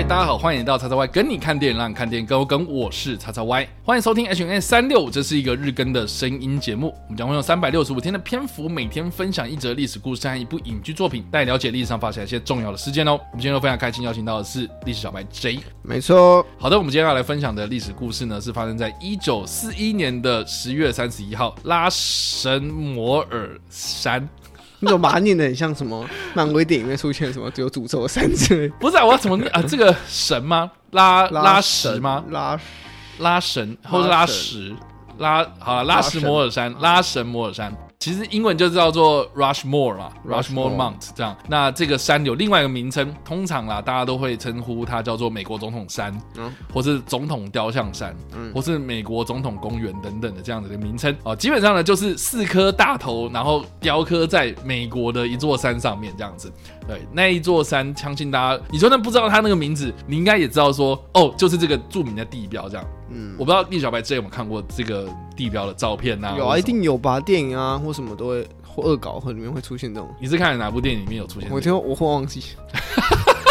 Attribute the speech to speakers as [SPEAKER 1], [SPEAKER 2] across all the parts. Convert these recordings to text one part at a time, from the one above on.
[SPEAKER 1] 嗨，大家好，欢迎来到叉叉 Y 跟你看电影，让你看电影更有梗。我是叉叉 Y，欢迎收听 H N S 三六五，这是一个日更的声音节目。我们将会用三百六十五天的篇幅，每天分享一则历史故事和一部影剧作品，带你了解历史上发生一些重要的事件哦。我们今天都非常开心，邀请到的是历史小白 J。
[SPEAKER 2] 没错，
[SPEAKER 1] 好的，我们今天要来分享的历史故事呢，是发生在一九四一年的十月三十一号，拉什摩尔山。
[SPEAKER 2] 你怎么把它念的很像什么漫威电影里面出现什么只有诅咒的山之类？
[SPEAKER 1] 不是啊，我要怎么念啊？这个神吗？拉拉什吗？
[SPEAKER 2] 拉
[SPEAKER 1] 拉神或者拉什拉好了，拉什摩尔山，拉神摩尔山。其实英文就叫做 Rushmore 嘛，Rushmore Mount 这样。那这个山有另外一个名称，通常啦，大家都会称呼它叫做美国总统山，嗯，或是总统雕像山，嗯，或是美国总统公园等等的这样子的名称哦。基本上呢，就是四颗大头，然后雕刻在美国的一座山上面这样子。对，那一座山，相信大家，你就算不知道它那个名字，你应该也知道说，哦，就是这个著名的地标这样。嗯，我不知道聂小白之前有没有看过这个地标的照片呐？
[SPEAKER 2] 有啊，一定有吧？电影啊，或什么都会，或恶搞或里面会出现这种。
[SPEAKER 1] 你是看哪部电影里面有出现？
[SPEAKER 2] 我听我会忘记。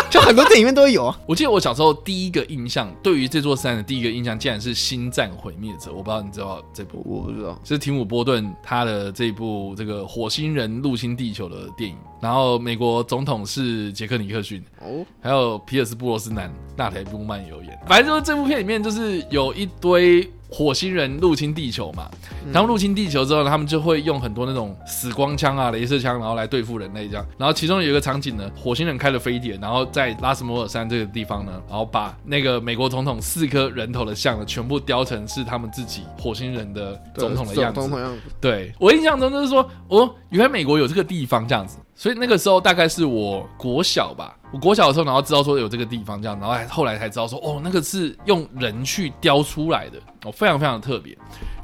[SPEAKER 2] 就很多电影里面都会有啊。
[SPEAKER 1] 我记得我小时候第一个印象，对于这座山的第一个印象，竟然是《星战毁灭者》。我不知道你知道这部？
[SPEAKER 2] 我不知道。
[SPEAKER 1] 是提姆·波顿他的这部这个火星人入侵地球的电影。然后美国总统是杰克·尼克逊哦，还有皮尔斯·布罗斯南、纳台·布曼有演。反正就是这部片里面就是有一堆。火星人入侵地球嘛，然后入侵地球之后呢，他们就会用很多那种死光枪啊、镭射枪，然后来对付人类这样。然后其中有一个场景呢，火星人开了飞碟，然后在拉斯摩尔山这个地方呢，然后把那个美国总统四颗人头的像呢，全部雕成是他们自己火星人的总统的样子。总统样子。对，我印象中就是说，哦，原来美国有这个地方这样子。所以那个时候大概是我国小吧，我国小的时候，然后知道说有这个地方这样，然后后来才知道说，哦，那个是用人去雕出来的，哦，非常非常的特别。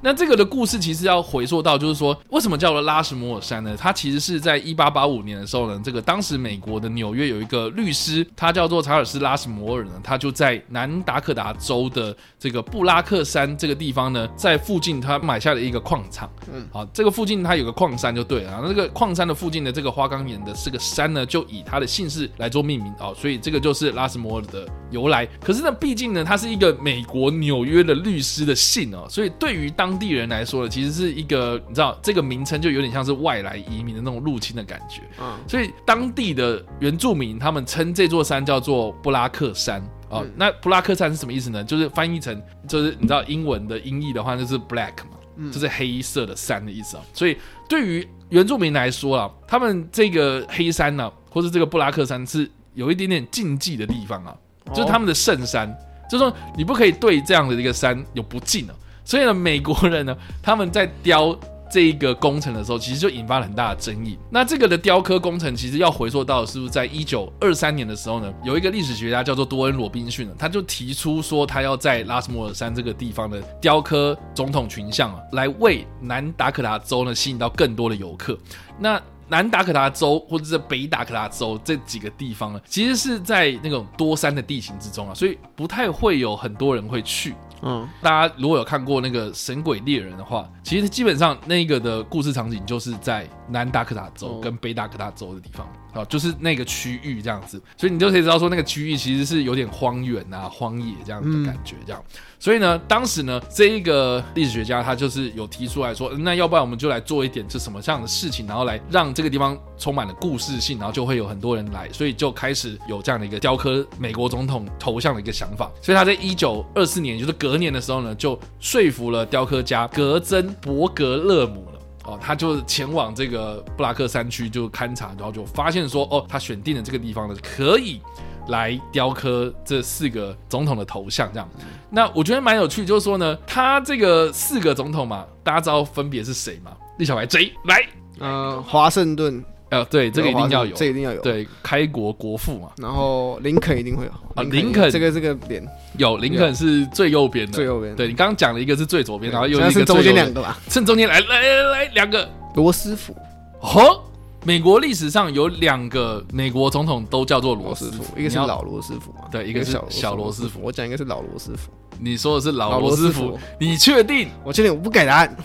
[SPEAKER 1] 那这个的故事其实要回溯到，就是说为什么叫做拉什摩尔山呢？它其实是在一八八五年的时候呢，这个当时美国的纽约有一个律师，他叫做查尔斯拉什摩尔呢，他就在南达科达州的这个布拉克山这个地方呢，在附近他买下了一个矿场。嗯，好，这个附近他有个矿山就对了。那这个矿山的附近的这个花岗。岩的这个山呢，就以他的姓氏来做命名哦，所以这个就是拉什摩尔的由来。可是呢，毕竟呢，它是一个美国纽约的律师的姓哦，所以对于当地人来说呢，其实是一个你知道，这个名称就有点像是外来移民的那种入侵的感觉。嗯，所以当地的原住民他们称这座山叫做布拉克山哦。嗯、那布拉克山是什么意思呢？就是翻译成就是你知道英文的音译的话，就是 black 嘛。就是黑色的山的意思啊，所以对于原住民来说啊，他们这个黑山呢，或是这个布拉克山是有一点点禁忌的地方啊，就是他们的圣山，就是说你不可以对这样的一个山有不敬啊，所以呢，美国人呢，他们在雕。这一个工程的时候，其实就引发了很大的争议。那这个的雕刻工程，其实要回溯到是不是在一九二三年的时候呢？有一个历史学家叫做多恩·罗宾逊呢，他就提出说，他要在拉斯摩尔山这个地方的雕刻总统群像啊，来为南达科达州呢吸引到更多的游客。那南达科达州或者是北达科达州这几个地方呢，其实是在那种多山的地形之中啊，所以不太会有很多人会去。嗯，大家如果有看过那个《神鬼猎人》的话，其实基本上那个的故事场景就是在南达科达州跟北达科达州的地方。啊，就是那个区域这样子，所以你就可以知道说那个区域其实是有点荒原啊、荒野这样的感觉，这样。所以呢，当时呢，这一个历史学家他就是有提出来说，那要不然我们就来做一点这什么这样的事情，然后来让这个地方充满了故事性，然后就会有很多人来，所以就开始有这样的一个雕刻美国总统头像的一个想法。所以他在一九二四年，就是隔年的时候呢，就说服了雕刻家格珍伯格勒姆了。哦，他就前往这个布拉克山区就勘察，然后就发现说，哦，他选定的这个地方呢，可以来雕刻这四个总统的头像，这样。那我觉得蛮有趣，就是说呢，他这个四个总统嘛，大家知道分别是谁吗？李小白 J 来，
[SPEAKER 2] 呃，华盛顿。
[SPEAKER 1] 呃，对，这个一定要有，
[SPEAKER 2] 这个一定要有，
[SPEAKER 1] 对，开国国父嘛。
[SPEAKER 2] 然后林肯一定会有。
[SPEAKER 1] 啊，林肯
[SPEAKER 2] 这个这个脸。
[SPEAKER 1] 有，林肯是最右边的，
[SPEAKER 2] 最右边。
[SPEAKER 1] 对，你刚刚讲了一个是最左边，然后又一个
[SPEAKER 2] 是中间两个吧，
[SPEAKER 1] 趁中间来来来来两个。
[SPEAKER 2] 罗斯福。
[SPEAKER 1] 哦，美国历史上有两个美国总统都叫做罗斯福，
[SPEAKER 2] 一个是老罗斯福嘛，
[SPEAKER 1] 对，一个是小罗斯福。
[SPEAKER 2] 我讲一个是老罗斯福，
[SPEAKER 1] 你说的是老罗斯福，你确定？
[SPEAKER 2] 我确定，我不改答案。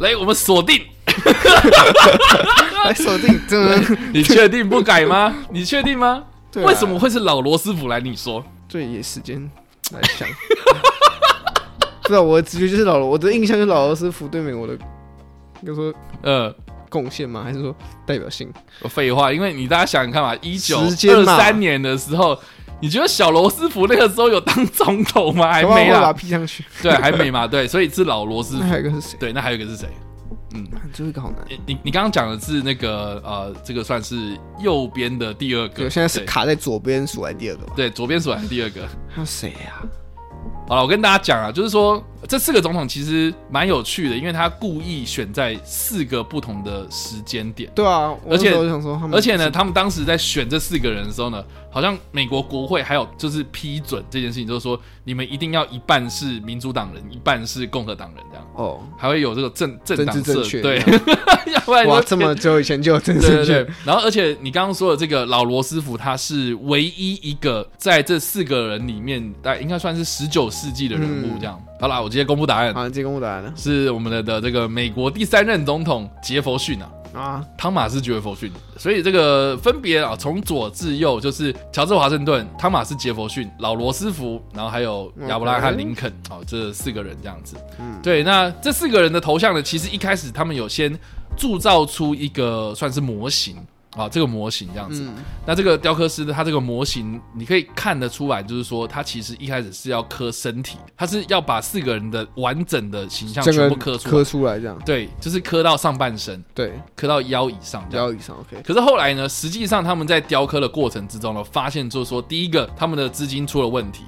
[SPEAKER 1] 来，我们锁定。
[SPEAKER 2] 来锁定，真的？
[SPEAKER 1] 你确定不改吗？你确定吗？为什么会是老罗斯福来？你说
[SPEAKER 2] 对，也时间来想，不知道我的直觉就是老罗，我的印象就是老罗斯福对美国的，应该说呃贡献吗？还是说代表性？
[SPEAKER 1] 废话，因为你大家想想看嘛，一九二三年的时候，你觉得小罗斯福那个时候有当总统吗？还没啊，
[SPEAKER 2] 把他 P 上去，
[SPEAKER 1] 对，还没嘛，对，所以是老罗斯福。
[SPEAKER 2] 还有一个是谁？
[SPEAKER 1] 对，那还有一个是谁？
[SPEAKER 2] 嗯，最后一个好难。
[SPEAKER 1] 你你刚刚讲的是那个呃，这个算是右边的第二
[SPEAKER 2] 个，现在是卡在左边数来第二个吧？
[SPEAKER 1] 对，左边数来第二个。
[SPEAKER 2] 还有谁呀？
[SPEAKER 1] 好了，我跟大家讲啊，就是说这四个总统其实蛮有趣的，因为他故意选在四个不同的时间点。
[SPEAKER 2] 对啊，
[SPEAKER 1] 而且而且呢，他们当时在选这四个人的时候呢，好像美国国会还有就是批准这件事情，就是说你们一定要一半是民主党人，一半是共和党人这样。哦，还会有这个政政党
[SPEAKER 2] 正确
[SPEAKER 1] 对，
[SPEAKER 2] 要不然哇，这么久以前就有政治正确。
[SPEAKER 1] 然后，而且你刚刚说的这个老罗斯福，他是唯一一个在这四个人里面，大概应该算是十九世纪的人物这样。嗯、好啦，我直接公布答案。
[SPEAKER 2] 好，直接公布答案了，
[SPEAKER 1] 是我们的的这个美国第三任总统杰佛逊啊。啊，汤马斯·杰佛逊，所以这个分别啊，从左至右就是乔治·华盛顿、汤马斯·杰佛逊、老罗斯福，然后还有亚伯拉罕·林肯，好，这四个人这样子。嗯，对，那这四个人的头像呢，其实一开始他们有先铸造出一个算是模型。啊，这个模型这样子，嗯、那这个雕刻师的他这个模型，你可以看得出来，就是说他其实一开始是要刻身体，他是要把四个人的完整的形象全部刻出来，
[SPEAKER 2] 刻出来这样，
[SPEAKER 1] 对，就是刻到上半身，
[SPEAKER 2] 对，
[SPEAKER 1] 刻到腰以上，
[SPEAKER 2] 腰以上，OK。
[SPEAKER 1] 可是后来呢，实际上他们在雕刻的过程之中呢，发现就是说，第一个他们的资金出了问题。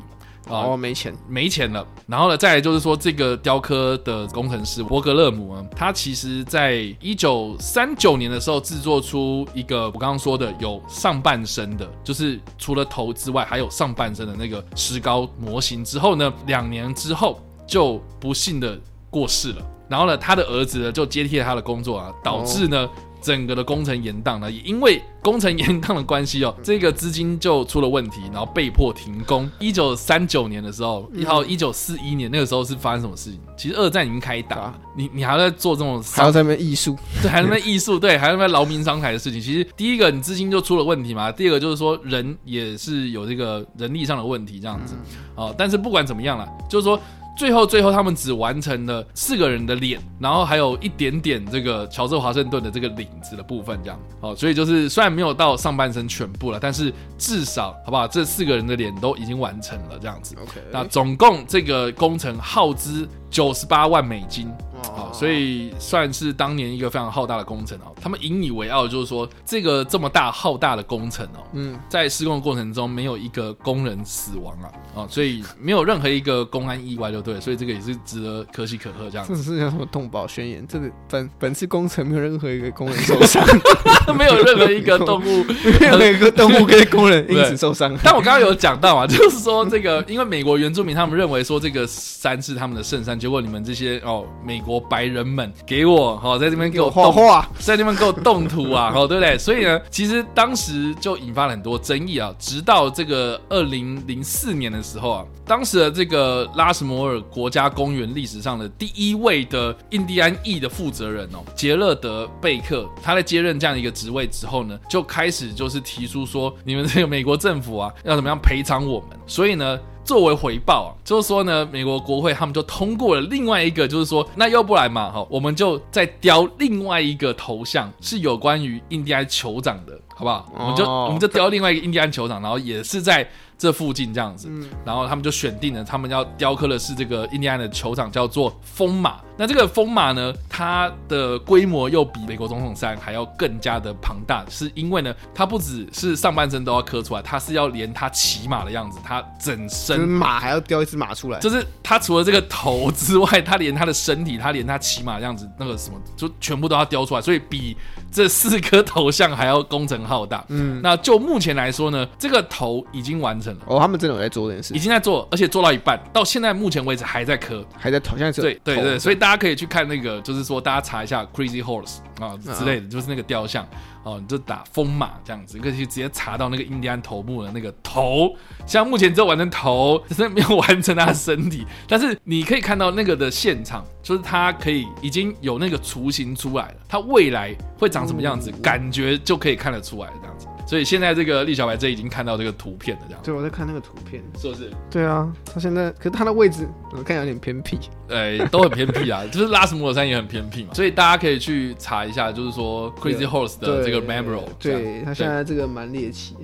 [SPEAKER 2] 哦，没钱，
[SPEAKER 1] 没钱了。然后呢，再来就是说，这个雕刻的工程师伯格勒姆啊，他其实在一九三九年的时候制作出一个我刚刚说的有上半身的，就是除了头之外还有上半身的那个石膏模型之后呢，两年之后就不幸的过世了。然后呢，他的儿子呢就接替了他的工作啊，导致呢。哦整个的工程延宕呢，也因为工程延宕的关系哦，这个资金就出了问题，然后被迫停工。一九三九年的时候，一号一九四一年那个时候是发生什么事情？其实二战已经开打，啊、你你还在做这种
[SPEAKER 2] 还要在那边艺术，
[SPEAKER 1] 对，还在那边艺术，对，还在那边劳民伤财的事情。其实第一个你资金就出了问题嘛，第二个就是说人也是有这个人力上的问题这样子哦。但是不管怎么样了，就是说。最后，最后他们只完成了四个人的脸，然后还有一点点这个乔治华盛顿的这个领子的部分，这样哦，所以就是虽然没有到上半身全部了，但是至少好不好？这四个人的脸都已经完成了，这样子。OK，那总共这个工程耗资九十八万美金。好，所以算是当年一个非常浩大的工程哦。他们引以为傲，就是说这个这么大浩大的工程哦，嗯，在施工的过程中没有一个工人死亡啊，哦，所以没有任何一个公安意外，就对，所以这个也是值得可喜可贺这样子。
[SPEAKER 2] 这是叫什么动保宣言？这个本本次工程没有任何一个工人受伤，
[SPEAKER 1] 没有任何一个动物，
[SPEAKER 2] 没有一个动物跟工人因此受伤。
[SPEAKER 1] 但我刚刚有讲到啊，就是说这个因为美国原住民他们认为说这个山是他们的圣山，结果你们这些哦美国。国白人们给我好，在这边给我画画，在这边给我动图啊，好，对不对？所以呢，其实当时就引发了很多争议啊。直到这个二零零四年的时候啊，当时的这个拉什摩尔国家公园历史上的第一位的印第安裔的负责人哦，杰勒德贝克，他在接任这样一个职位之后呢，就开始就是提出说，你们这个美国政府啊，要怎么样赔偿我们？所以呢。作为回报啊，就是说呢，美国国会他们就通过了另外一个，就是说，那要不然嘛，哈，我们就再雕另外一个头像，是有关于印第安酋长的，好不好？我们就我们就雕另外一个印第安酋长，然后也是在。这附近这样子，然后他们就选定了，他们要雕刻的是这个印第安的酋长，叫做风马。那这个风马呢，它的规模又比美国总统山还要更加的庞大，是因为呢，它不只是上半身都要刻出来，它是要连它骑马的样子，它整身
[SPEAKER 2] 马还要雕一只马出来，
[SPEAKER 1] 就是它除了这个头之外，它连它的身体，它连它骑马的样子，那个什么，就全部都要雕出来，所以比这四颗头像还要工程浩大。嗯，那就目前来说呢，这个头已经完成。
[SPEAKER 2] 哦，他们真的有在做这件事，
[SPEAKER 1] 已经在做，而且做到一半，到现在目前为止还在磕，
[SPEAKER 2] 还在头，现在是
[SPEAKER 1] 对对对，所以大家可以去看那个，就是说大家查一下 Crazy Horse 啊之类的，就是那个雕像。哦，你就打风马这样子，你可以直接查到那个印第安头目的那个头，像目前只有完成头，只是没有完成他的身体。但是你可以看到那个的现场，就是他可以已经有那个雏形出来了，他未来会长什么样子，感觉就可以看得出来这样子。所以现在这个栗小白这已经看到这个图片了，这样。
[SPEAKER 2] 对，我在看那个图片，
[SPEAKER 1] 是不是？
[SPEAKER 2] 对啊，他现在可是他的位置我看有点偏僻，
[SPEAKER 1] 哎，都很偏僻啊，就是拉什摩尔山也很偏僻嘛，所以大家可以去查一下，就是说 Crazy Horse 的这个 Memorial，
[SPEAKER 2] 对他现在这个蛮猎奇。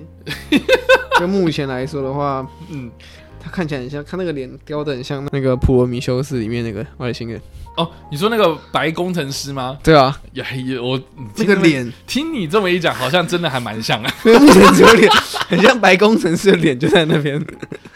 [SPEAKER 2] 就目前来说的话，嗯。他看起来很像，他那个脸雕的很像那个《普罗米修斯》里面那个外星人。
[SPEAKER 1] 哦，你说那个白工程师吗？
[SPEAKER 2] 对啊，
[SPEAKER 1] 也也我
[SPEAKER 2] 这个脸，
[SPEAKER 1] 听你这么一讲，好像真的还蛮像啊。
[SPEAKER 2] 目前只有脸，很像白工程师的脸就在那边。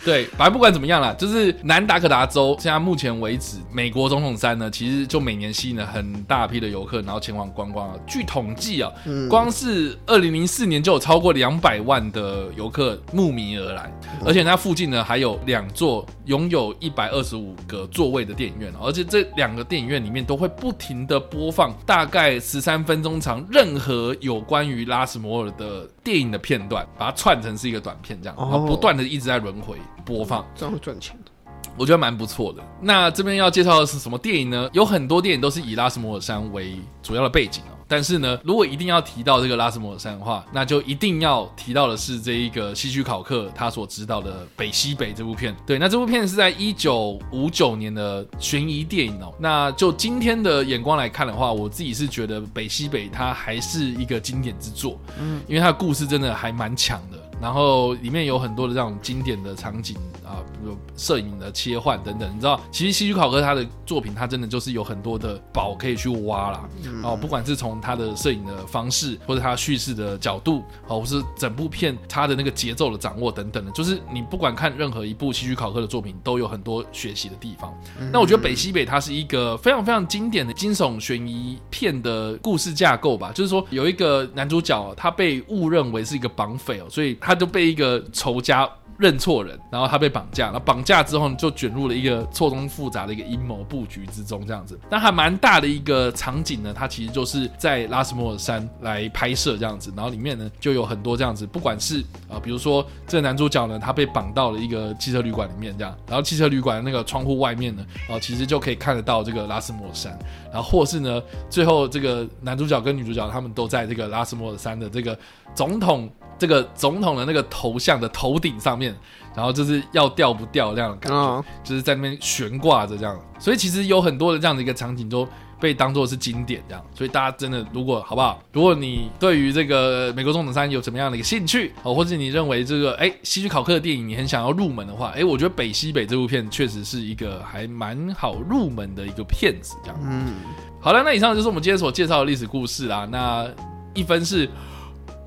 [SPEAKER 1] 对，反正不管怎么样啦，就是南达科达州现在目前为止，美国总统山呢，其实就每年吸引了很大批的游客，然后前往观光啊。据统计啊，嗯、光是二零零四年就有超过两百万的游客慕名而来，而且它附近呢还有两座拥有一百二十五个座位的电影院，而且这两个。电影院里面都会不停的播放大概十三分钟长，任何有关于拉什摩尔的电影的片段，把它串成是一个短片，这样，然后不断的一直在轮回播放，
[SPEAKER 2] 这样会赚钱。的，
[SPEAKER 1] 我觉得蛮不错的。那这边要介绍的是什么电影呢？有很多电影都是以拉斯摩尔山为主要的背景哦。但是呢，如果一定要提到这个拉斯摩尔山的话，那就一定要提到的是这一个希区考克他所执导的《北西北》这部片。对，那这部片是在一九五九年的悬疑电影哦。那就今天的眼光来看的话，我自己是觉得《北西北》它还是一个经典之作，嗯，因为它的故事真的还蛮强的。然后里面有很多的这种经典的场景啊，有摄影的切换等等。你知道，其实希区考克他的作品，他真的就是有很多的宝可以去挖啦。哦，不管是从他的摄影的方式，或者他叙事的角度，哦，或是整部片他的那个节奏的掌握等等的，就是你不管看任何一部希区考克的作品，都有很多学习的地方。那我觉得《北西北》它是一个非常非常经典的惊悚悬疑片的故事架构吧。就是说，有一个男主角，他被误认为是一个绑匪哦，所以他。他就被一个仇家认错人，然后他被绑架，然后绑架之后就卷入了一个错综复杂的一个阴谋布局之中，这样子。但还蛮大的一个场景呢，它其实就是在拉斯摩尔山来拍摄这样子，然后里面呢就有很多这样子，不管是啊、比如说这个男主角呢，他被绑到了一个汽车旅馆里面这样，然后汽车旅馆那个窗户外面呢，哦、呃，其实就可以看得到这个拉斯摩尔山，然后或是呢，最后这个男主角跟女主角他们都在这个拉斯摩尔山的这个总统。这个总统的那个头像的头顶上面，然后就是要掉不掉这样的感觉，oh. 就是在那边悬挂着这样，所以其实有很多的这样的一个场景都被当做是经典这样，所以大家真的如果好不好？如果你对于这个美国总统山有什么样的一个兴趣哦，或者你认为这个哎希区考克的电影你很想要入门的话，哎，我觉得《北西北》这部片确实是一个还蛮好入门的一个片子这样。嗯，好了，那以上就是我们今天所介绍的历史故事啦。那一分是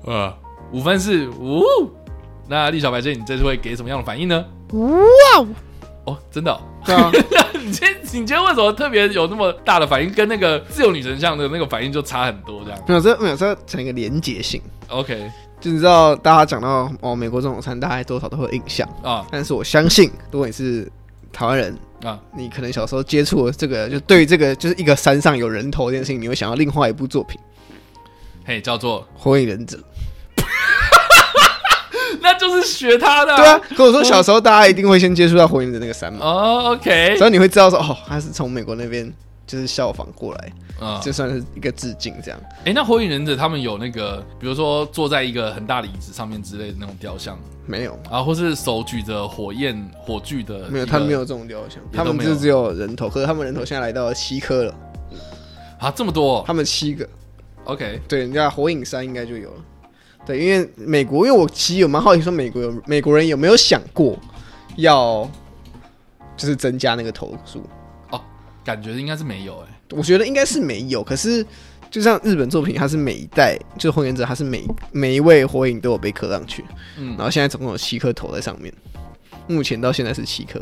[SPEAKER 1] 呃。五分是五，那栗小白这你这次会给什么样的反应呢？哇哦，真的、哦，对啊，你今天你今天为什么特别有那么大的反应？跟那个自由女神像的那个反应就差很多，这样？
[SPEAKER 2] 没有这没有这成一个连结性。
[SPEAKER 1] OK，
[SPEAKER 2] 就你知道大家讲到哦，美国总统餐，大概多少都会有印象啊。但是我相信，如果你是台湾人啊，你可能小时候接触了这个，就对于这个就是一个山上有人头这件事情，你会想到另外一部作品，
[SPEAKER 1] 嘿，叫做《
[SPEAKER 2] 火影忍者》。
[SPEAKER 1] 那就是学他的、啊，
[SPEAKER 2] 对啊。跟我说小时候大家一定会先接触到火影的那个山嘛。
[SPEAKER 1] 哦，OK。
[SPEAKER 2] 所以你会知道说，哦，他是从美国那边就是效仿过来，啊、哦，就算是一个致敬这样。
[SPEAKER 1] 哎、欸，那火影忍者他们有那个，比如说坐在一个很大的椅子上面之类的那种雕像，
[SPEAKER 2] 没有
[SPEAKER 1] 啊？或是手举着火焰火炬的，
[SPEAKER 2] 没有，他们没有这种雕像，他们就只有人头。可是他们人头现在来到了七颗了，
[SPEAKER 1] 啊，这么多、哦？
[SPEAKER 2] 他们七个
[SPEAKER 1] ，OK。
[SPEAKER 2] 对，人家火影山应该就有了。对，因为美国，因为我其实有蛮好奇，说美国有美国人有没有想过要就是增加那个投诉？
[SPEAKER 1] 哦，感觉应该是没有哎、
[SPEAKER 2] 欸，我觉得应该是没有。可是就像日本作品，它是每一代就是火影忍者，它是每每一位火影都有被刻上去，嗯，然后现在总共有七颗头在上面，目前到现在是七颗，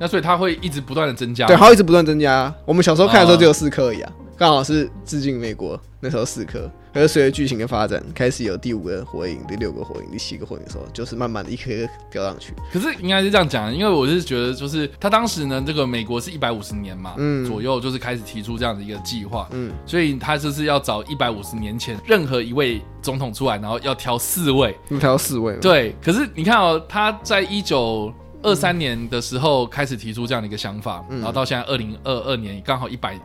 [SPEAKER 1] 那所以它会一直不断的增加，
[SPEAKER 2] 对，它会一直不断增加。我们小时候看的时候只有四颗而已啊。哦刚好是致敬美国，那时候四颗，可是随着剧情的发展，开始有第五个火影、第六个火影、第七个火影的时候，就是慢慢的一颗一颗飙上去。
[SPEAKER 1] 可是应该是这样讲，因为我是觉得，就是他当时呢，这个美国是一百五十年嘛，嗯，左右就是开始提出这样的一个计划，嗯，所以他就是要找一百五十年前任何一位总统出来，然后要挑四位，
[SPEAKER 2] 挑四位，
[SPEAKER 1] 对。可是你看哦，他在一九二三年的时候开始提出这样的一个想法，嗯，然后到现在二零二二年刚好一百。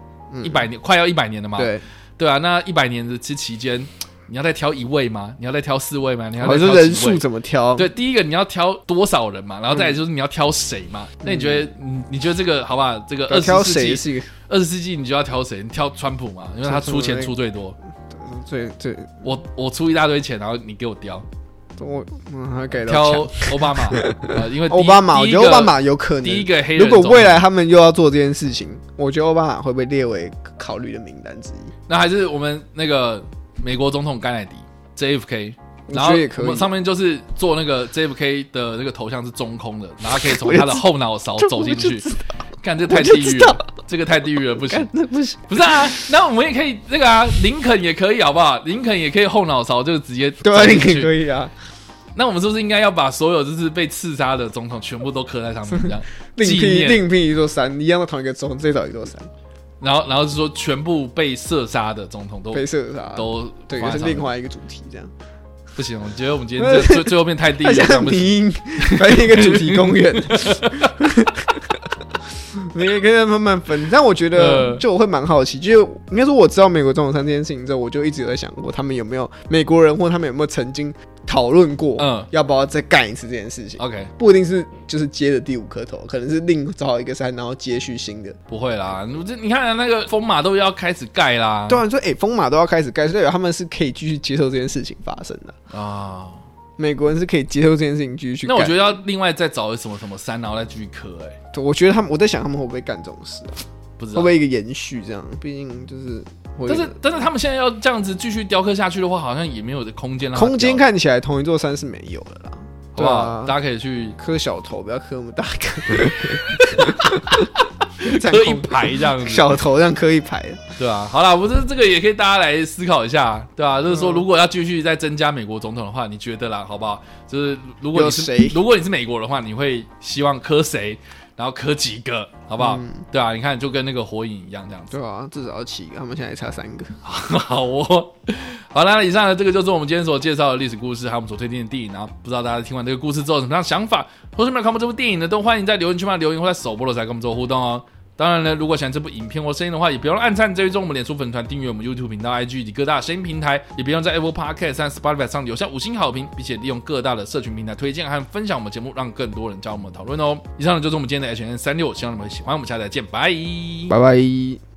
[SPEAKER 1] 一百年快要一百年了嘛？对对啊，那一百年的这期间，你要再挑一位吗？你要再挑四位吗？你要
[SPEAKER 2] 再挑人数怎么挑？
[SPEAKER 1] 对，第一个你要挑多少人嘛，然后再来就是你要挑谁嘛。嗯、那你觉得，你你觉得这个好不好？这个二十世纪，二十世纪你就要挑谁？你挑川普嘛，因为他出钱出最多。
[SPEAKER 2] 最最，
[SPEAKER 1] 我我出一大堆钱，然后你给我雕。
[SPEAKER 2] 我嗯，还给
[SPEAKER 1] 挑奥巴马，因为
[SPEAKER 2] 奥巴马，我觉得奥巴马有可能。
[SPEAKER 1] 第一个黑人，
[SPEAKER 2] 如果未来他们又要做这件事情，我觉得奥巴马会被列为考虑的名单之一。
[SPEAKER 1] 那还是我们那个美国总统甘乃迪 JFK，然后我们上面就是做那个 JFK 的那个头像是中空的，然后可以从他的后脑勺走进去。看这太地狱了，这个太地狱了，不行，
[SPEAKER 2] 那不行，
[SPEAKER 1] 不是啊，那我们也可以那个啊，林肯也可以，好不好？林肯也可以后脑勺就直接
[SPEAKER 2] 对啊，林肯可以啊。
[SPEAKER 1] 那我们是不是应该要把所有就是被刺杀的总统全部都刻在上面，这样
[SPEAKER 2] 另辟另辟一座山，一样的同一个总统，最早一座山。
[SPEAKER 1] 然后，然后是说全部被射杀的总统都
[SPEAKER 2] 被射杀，
[SPEAKER 1] 都
[SPEAKER 2] 对，是另外一个主题，这样
[SPEAKER 1] 不行。我觉得我们今天 最最后面太低了，
[SPEAKER 2] 像迷因，反正一个主题公园。你也可以慢慢分，但我觉得就我会蛮好奇，就应该说我知道美国总统山这件事情之后，我就一直有在想过，他们有没有美国人或他们有没有曾经讨论过，嗯，要不要再干一次这件事情
[SPEAKER 1] ？OK，
[SPEAKER 2] 不一定是就是接着第五颗头，可能是另找一个山，然后接续新的。
[SPEAKER 1] 不会啦，这你看那个风马都要开始盖啦，
[SPEAKER 2] 对啊，说哎，风马都要开始盖，所以他们是可以继续接受这件事情发生的啊。美国人是可以接受这件事情继续去。
[SPEAKER 1] 那我觉得要另外再找什么什么山，然后再继续磕。哎，
[SPEAKER 2] 我觉得他们，我在想他们会不会干这种事啊？
[SPEAKER 1] 不知道
[SPEAKER 2] 会不会一个延续这样？毕竟就是，
[SPEAKER 1] 但是但是他们现在要这样子继续雕刻下去的话，好像也没有的空间了。
[SPEAKER 2] 空间看起来同一座山是没有的啦。
[SPEAKER 1] 对啊，大家可以去
[SPEAKER 2] 磕小头，不要磕那么大个。
[SPEAKER 1] 磕一排这样子，
[SPEAKER 2] 小头这样磕一排，
[SPEAKER 1] 对啊，好啦，不是这个也可以大家来思考一下，对啊，就是说，如果要继续再增加美国总统的话，你觉得啦，好不好？就是如果你是谁，如果你是美国的话，你会希望磕谁？然后磕几个，好不好？嗯、对啊，你看就跟那个火影一样这样子。
[SPEAKER 2] 对啊，至少要七个，他们现在差三个。
[SPEAKER 1] 好哦，好，那以上呢，这个就是我们今天所介绍的历史故事，还有我们所推荐的电影。然后不知道大家听完这个故事之后有什么样的想法，或是没有看过这部电影的？都欢迎在留言区嘛留言，或在首播的时候跟我们做互动哦。当然了，如果喜欢这部影片或声音的话，也别忘了按赞、追踪我们脸书粉团、订阅我们 YouTube 频道、IG 以及各大声音平台，也不用在 Apple Podcast 和 Spotify 上留下五星好评，并且利用各大的社群平台推荐和分享我们节目，让更多人加入我们讨论哦。以上呢就是我们今天的 HN 三六希望你们喜欢。我们下次再见，拜拜
[SPEAKER 2] 拜。